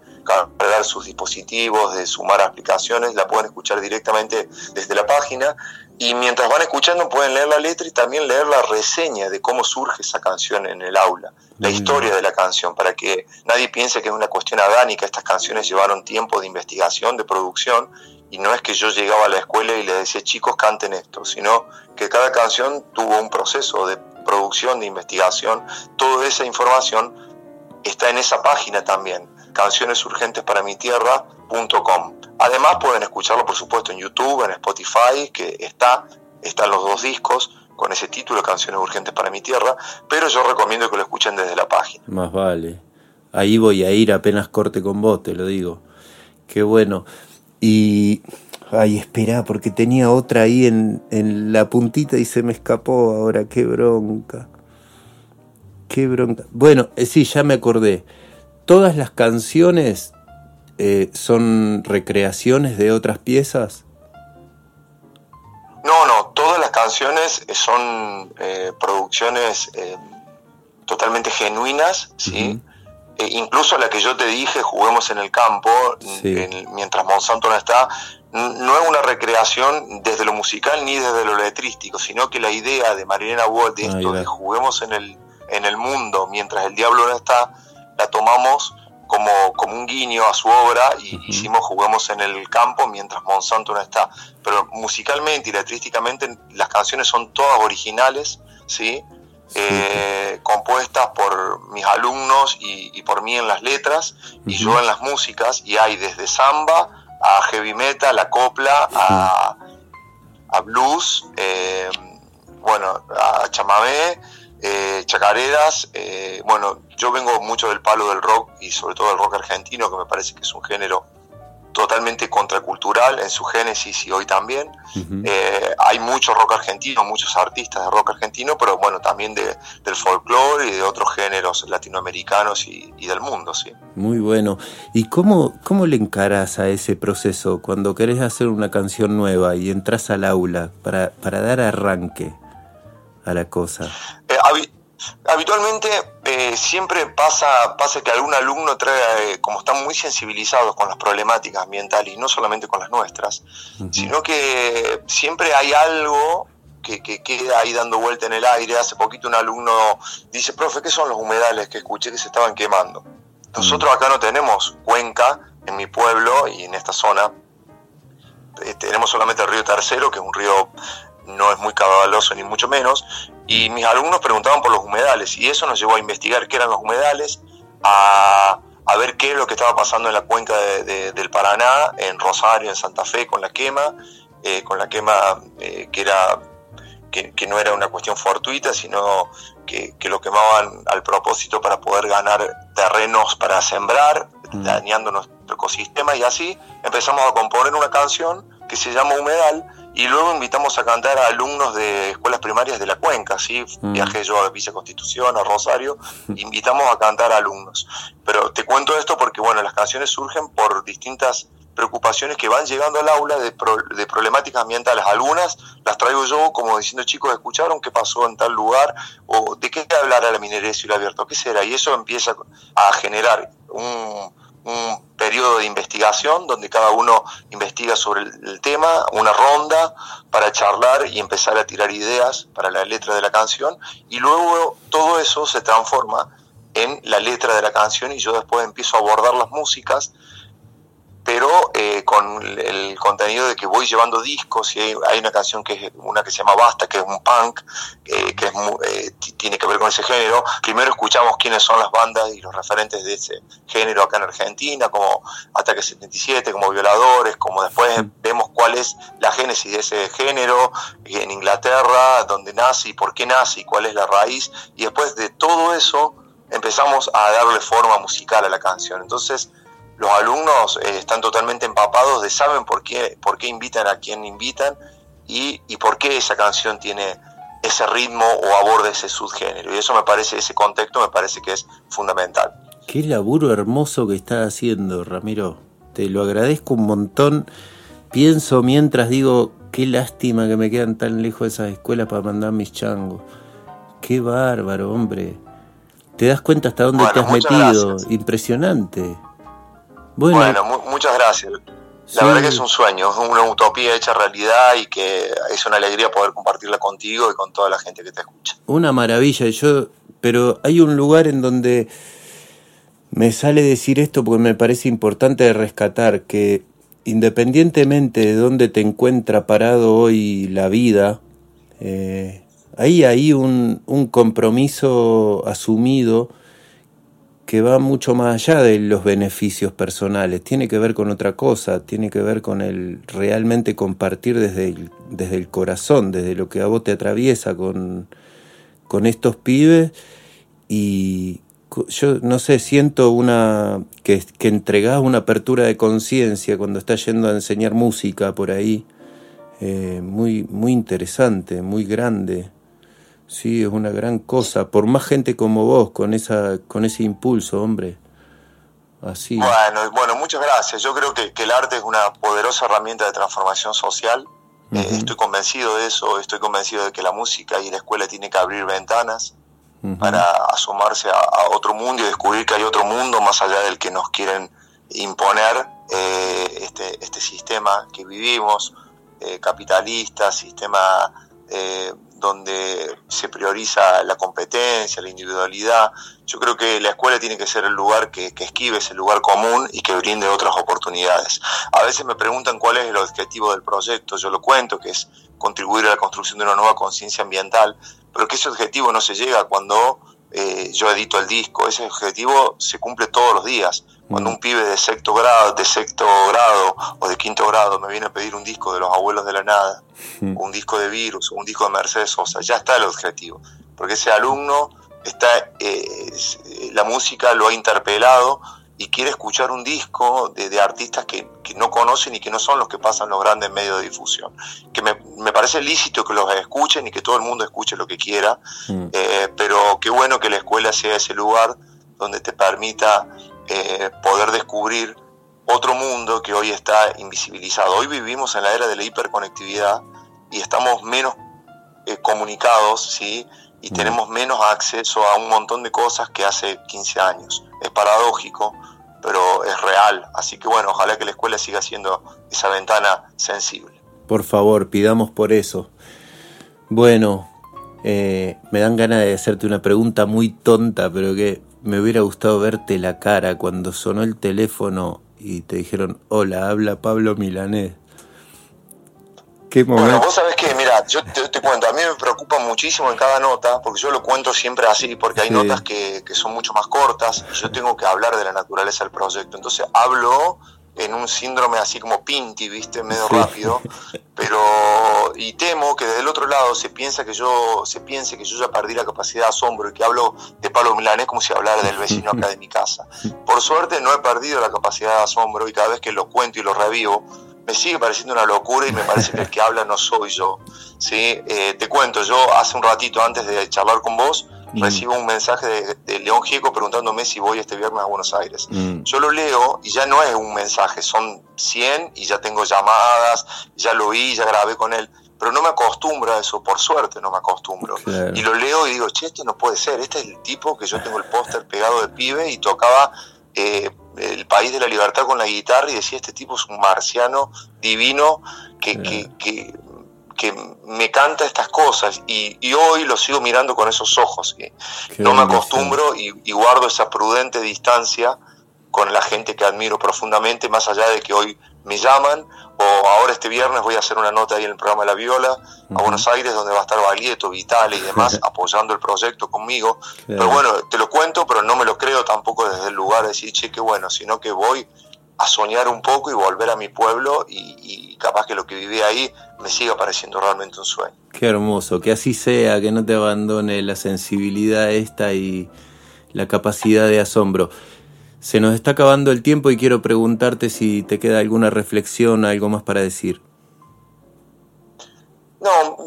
cargar sus dispositivos, de sumar aplicaciones, la pueden escuchar directamente desde la página. Y mientras van escuchando pueden leer la letra y también leer la reseña de cómo surge esa canción en el aula, la historia de la canción, para que nadie piense que es una cuestión orgánica, estas canciones llevaron tiempo de investigación, de producción, y no es que yo llegaba a la escuela y le decía chicos canten esto, sino que cada canción tuvo un proceso de producción, de investigación, toda esa información está en esa página también, cancionesurgentesparamitierra.com. Además pueden escucharlo por supuesto en YouTube, en Spotify, que está, están los dos discos con ese título, Canciones Urgentes para mi Tierra, pero yo recomiendo que lo escuchen desde la página. Más vale. Ahí voy a ir apenas corte con vos, te lo digo. Qué bueno. Y... Ay, espera, porque tenía otra ahí en, en la puntita y se me escapó ahora. Qué bronca. Qué bronca. Bueno, eh, sí, ya me acordé. ¿Todas las canciones eh, son recreaciones de otras piezas? No, no, todas las canciones son eh, producciones eh, totalmente genuinas, ¿sí? E incluso la que yo te dije, juguemos en el campo, mientras Monsanto no está, no es una recreación desde lo musical ni desde lo letrístico, sino que la idea de Marilena Wood de esto de juguemos en el, en el mundo mientras el diablo no está, la tomamos como, como un guiño a su obra y hicimos Juguemos en el campo mientras Monsanto no está. Pero musicalmente y letrísticamente las canciones son todas originales, ¿sí? Eh, compuestas por mis alumnos y, por mí en las letras y yo en las músicas y hay desde samba a heavy metal, a copla, a, a blues, eh, bueno, a chamamé, eh, chacareras, eh, bueno, yo vengo mucho del palo del rock y sobre todo del rock argentino, que me parece que es un género totalmente contracultural en su génesis y hoy también. Eh, hay mucho rock argentino, muchos artistas de rock argentino, pero bueno, también de, del folclore y de otros géneros latinoamericanos y, del mundo, sí. Muy bueno. ¿Y cómo, cómo le encaras a ese proceso cuando querés hacer una canción nueva y entras al aula para, para dar arranque a la cosa? Eh, Habitualmente eh, siempre pasa, pasa que algún alumno trae, eh, como están muy sensibilizados con las problemáticas ambientales y no solamente con las nuestras, sino que siempre hay algo que, queda ahí dando vuelta en el aire. Hace poquito un alumno dice, profe, ¿qué son los humedales que escuché que se estaban quemando? Nosotros acá no tenemos cuenca en mi pueblo y en esta zona. Eh, tenemos solamente el río Tercero, que es un río no es muy caudaloso ni mucho menos, y mis alumnos preguntaban por los humedales, y eso nos llevó a investigar qué eran los humedales, a, ver qué es lo que estaba pasando en la cuenca del Paraná, en Rosario, en Santa Fe, con la quema, eh, con la quema eh, que era que, no era una cuestión fortuita, sino que, lo quemaban al propósito para poder ganar terrenos para sembrar, mm. dañando nuestro ecosistema, y así empezamos a componer una canción que se llama Humedal, y luego invitamos a cantar a alumnos de escuelas primarias de la cuenca, ¿sí? Mm. Viajé yo a Vice Constitución, a Rosario, invitamos a cantar a alumnos. Pero te cuento esto porque, bueno, las canciones surgen por distintas preocupaciones que van llegando al aula de, de problemáticas ambientales. Algunas las traigo yo como diciendo, chicos, ¿escucharon qué pasó en tal lugar? ¿O de qué hablará la minería y el abierto? ¿Qué será? Y eso empieza a generar un un periodo de investigación donde cada uno investiga sobre el, tema, una ronda para charlar y empezar a tirar ideas para la letra de la canción. Y luego todo eso se transforma en la letra de la canción y yo después empiezo a abordar las músicas pero eh, con el contenido de que voy llevando discos y hay, una canción que es una que se llama Basta, que es un punk, eh, que es eh, tiene que ver con ese género. Primero escuchamos quiénes son las bandas y los referentes de ese género acá en Argentina, como Ataque 77, como Violadores, como después vemos cuál es la génesis de ese género en Inglaterra, dónde nace y por qué nace y cuál es la raíz. Y después de todo eso empezamos a darle forma musical a la canción. Entonces, los alumnos eh, están totalmente empapados de saben por qué, por qué invitan a quien invitan y, y, por qué esa canción tiene ese ritmo o aborda ese subgénero. Y eso me parece, ese contexto me parece que es fundamental. Qué laburo hermoso que estás haciendo, Ramiro. Te lo agradezco un montón. Pienso mientras digo, qué lástima que me quedan tan lejos de esas escuelas para mandar mis changos. Qué bárbaro, hombre. Te das cuenta hasta dónde te has metido. Impresionante. Bueno, muchas gracias. La verdad que es un sueño, es una utopía hecha realidad y que es una alegría poder compartirla contigo y con toda la gente que te escucha. Una maravilla, yo, pero hay un lugar en donde me sale decir esto porque me parece importante rescatar que independientemente de dónde te encuentra parado hoy la vida, eh, ahí hay un, un compromiso asumido que va mucho más allá de los beneficios personales, tiene que ver con otra cosa, tiene que ver con el realmente compartir desde el, desde el corazón, desde lo que a vos te atraviesa con, con estos pibes y yo no sé, siento una que, que entregás una apertura de conciencia cuando estás yendo a enseñar música por ahí, eh, muy, muy interesante, muy grande. Sí, es una gran cosa. Por más gente como vos, con, esa, con ese impulso, hombre. así. Bueno, bueno, muchas gracias. Yo creo que, que el arte es una poderosa herramienta de transformación social. Eh, estoy convencido de eso, estoy convencido de que la música y la escuela tiene que abrir ventanas para asomarse a, otro mundo y descubrir que hay otro mundo más allá del que nos quieren imponer eh, este, este sistema que vivimos, eh, capitalista, sistema eh, donde se prioriza la competencia, la individualidad. Yo creo que la escuela tiene que ser el lugar que, esquive ese lugar común y que brinde otras oportunidades. A veces me preguntan cuál es el objetivo del proyecto, yo lo cuento, que es contribuir a la construcción de una nueva conciencia ambiental, pero que ese objetivo no se llega cuando eh, yo edito el disco, ese objetivo se cumple todos los días. Cuando mm. un pibe de sexto grado, de sexto grado o de quinto grado me viene a pedir un disco de los abuelos de la nada, mm. un disco de virus, o un disco de Mercedes Sosa, ya está el objetivo. Porque ese alumno está, eh, la música lo ha interpelado y quiere escuchar un disco de, artistas que, no conocen y que no son los que pasan los grandes medios de difusión. Que me, parece lícito que los escuchen y que todo el mundo escuche lo que quiera, mm. eh, pero qué bueno que la escuela sea ese lugar donde te permita eh, poder descubrir otro mundo que hoy está invisibilizado. Hoy vivimos en la era de la hiperconectividad y estamos menos eh, comunicados, ¿sí? Y tenemos menos acceso a un montón de cosas que hace 15 años. Es paradójico, pero es real. Así que bueno, ojalá que la escuela siga siendo esa ventana sensible. Por favor, pidamos por eso. Bueno, eh, me dan ganas de hacerte una pregunta muy tonta, pero que me hubiera gustado verte la cara cuando sonó el teléfono y te dijeron, hola, habla Pablo Milanés. Bueno, vos sabés que, mira, yo te, cuento, a mí me preocupa muchísimo en cada nota, porque yo lo cuento siempre así, porque hay notas que, que, son mucho más cortas y yo tengo que hablar de la naturaleza del proyecto. Entonces hablo en un síndrome así como Pinti, viste, medio rápido, pero y temo que desde el otro lado se piensa que yo se piense que yo ya perdí la capacidad de asombro y que hablo de Pablo Milanés como si hablara del vecino acá de mi casa. Por suerte no he perdido la capacidad de asombro y cada vez que lo cuento y lo revivo me sigue pareciendo una locura y me parece que el que habla no soy yo. ¿sí? Eh, te cuento, yo hace un ratito antes de charlar con vos, mm. recibo un mensaje de, León Gieco preguntándome si voy este viernes a Buenos Aires. Mm. Yo lo leo y ya no es un mensaje, son 100 y ya tengo llamadas, ya lo vi, ya grabé con él. Pero no me acostumbro a eso, por suerte no me acostumbro. Y lo leo y digo, che, este no puede ser, este es el tipo que yo tengo el póster pegado de pibe y tocaba eh, el país de la libertad con la guitarra y decía, este tipo es un marciano divino que, que, me canta estas cosas y, hoy lo sigo mirando con esos ojos. no me acostumbro y, y, guardo esa prudente distancia con la gente que admiro profundamente, más allá de que hoy me llaman o ahora este viernes voy a hacer una nota ahí en el programa de La Viola a Buenos Aires donde va a estar Valieto, Vital y demás apoyando el proyecto conmigo. Pero bueno, te lo cuento, pero no me lo creo tampoco desde el lugar de decir, che, qué bueno, sino que voy a soñar un poco y volver a mi pueblo y, capaz que lo que viví ahí me siga pareciendo realmente un sueño. Qué hermoso, que así sea, que no te abandone la sensibilidad esta y la capacidad de asombro. Se nos está acabando el tiempo y quiero preguntarte si te queda alguna reflexión, algo más para decir. No,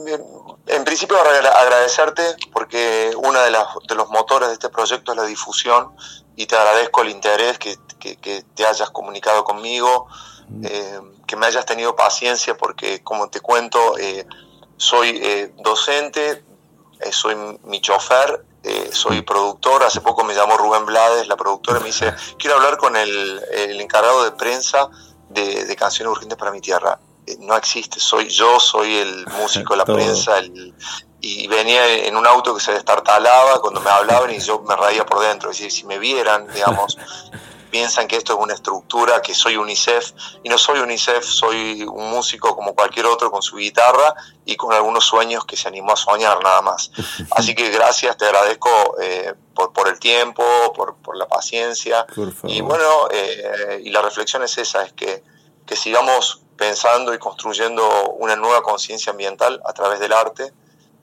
en principio agradecerte porque uno de, de los motores de este proyecto es la difusión y te agradezco el interés que, te hayas comunicado conmigo, mm. eh, que me hayas tenido paciencia porque como te cuento, eh, soy eh, docente, soy mi chofer eh, soy productor, hace poco me llamó Rubén Blades, la productora, me dice, quiero hablar con el, encargado de prensa de, Canciones Urgentes para mi Tierra. Eh, no existe, soy yo, soy el músico de la prensa, y venía en un auto que se destartalaba cuando me hablaban y yo me reía por dentro, es decir, si me vieran, digamos, piensan que esto es una estructura, que soy UNICEF, y no soy UNICEF, soy un músico como cualquier otro con su guitarra y con algunos sueños que se animó a soñar nada más. Así que gracias, te agradezco eh, por, por, el tiempo, por, por la paciencia. Y bueno, eh, y la reflexión es esa, es que, que sigamos pensando y construyendo una nueva conciencia ambiental a través del arte.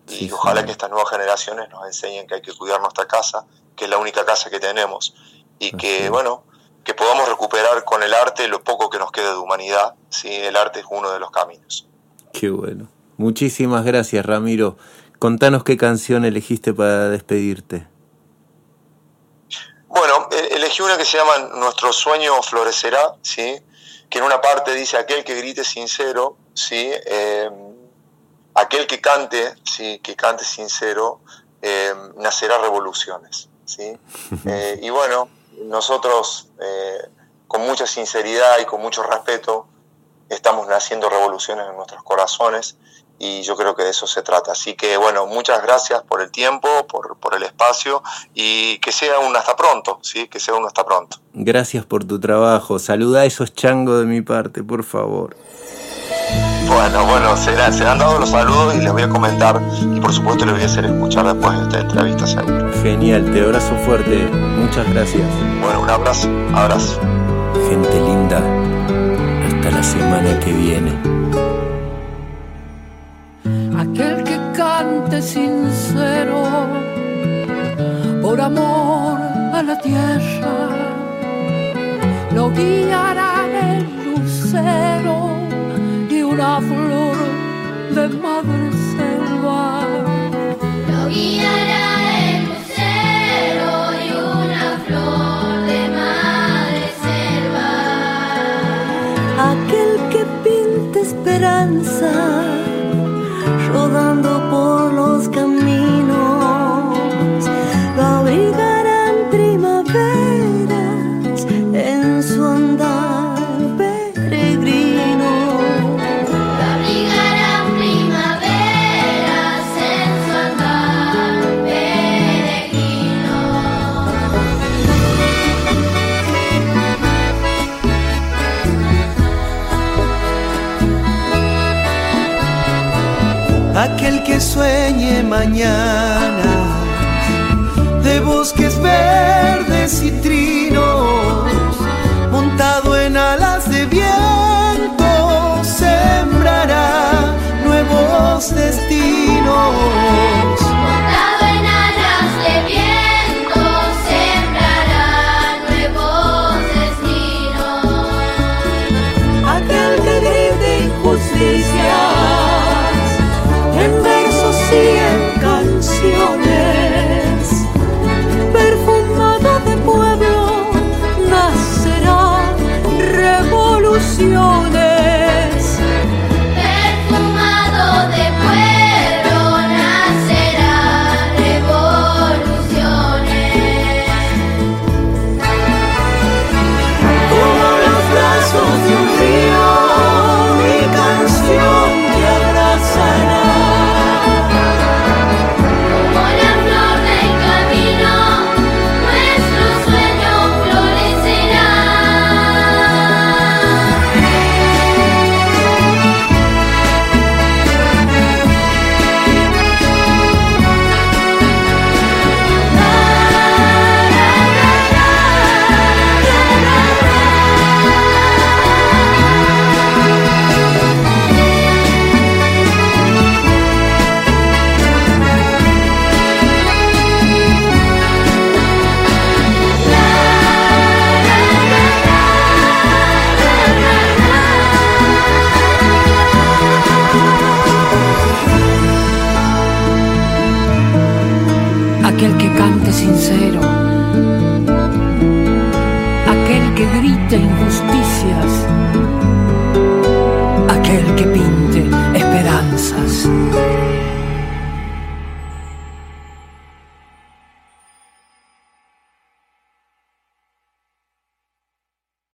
Y ojalá que estas nuevas generaciones nos enseñen que hay que cuidar nuestra casa, que es la única casa que tenemos. Y que, bueno, que podamos recuperar con el arte lo poco que nos queda de humanidad. ¿sí? El arte es uno de los caminos. Qué bueno. Muchísimas gracias, Ramiro. Contanos qué canción elegiste para despedirte. Bueno, el, elegí una que se llama Nuestro sueño florecerá, ¿sí? que en una parte dice aquel que grite sincero, ¿sí? Eh, aquel que cante, ¿sí? que cante sincero, eh, nacerá revoluciones. ¿sí? Eh, y bueno, nosotros con mucha sinceridad y con mucho respeto estamos naciendo revoluciones en nuestros corazones y yo creo que de eso se trata. Así que bueno, muchas gracias por el tiempo, por, por, el espacio y que sea un hasta pronto, ¿sí? que sea un hasta pronto. Gracias por tu trabajo, saluda a esos changos de mi parte, por favor. Bueno, bueno, se, se han dado los saludos y les voy a comentar y por supuesto les voy a hacer escuchar después de esta entrevista seguro. Genial, te abrazo fuerte, muchas gracias. Bueno, un abrazo, abrazo. Gente linda, hasta la semana que viene. aquel que cante sincero por amor a la tierra, lo guiará el lucero una flor de madre selva. Lo guiará el lucero y una flor de madre selva. Aquel que pinte esperanza sueñe mañana de bosques verdes y trinos,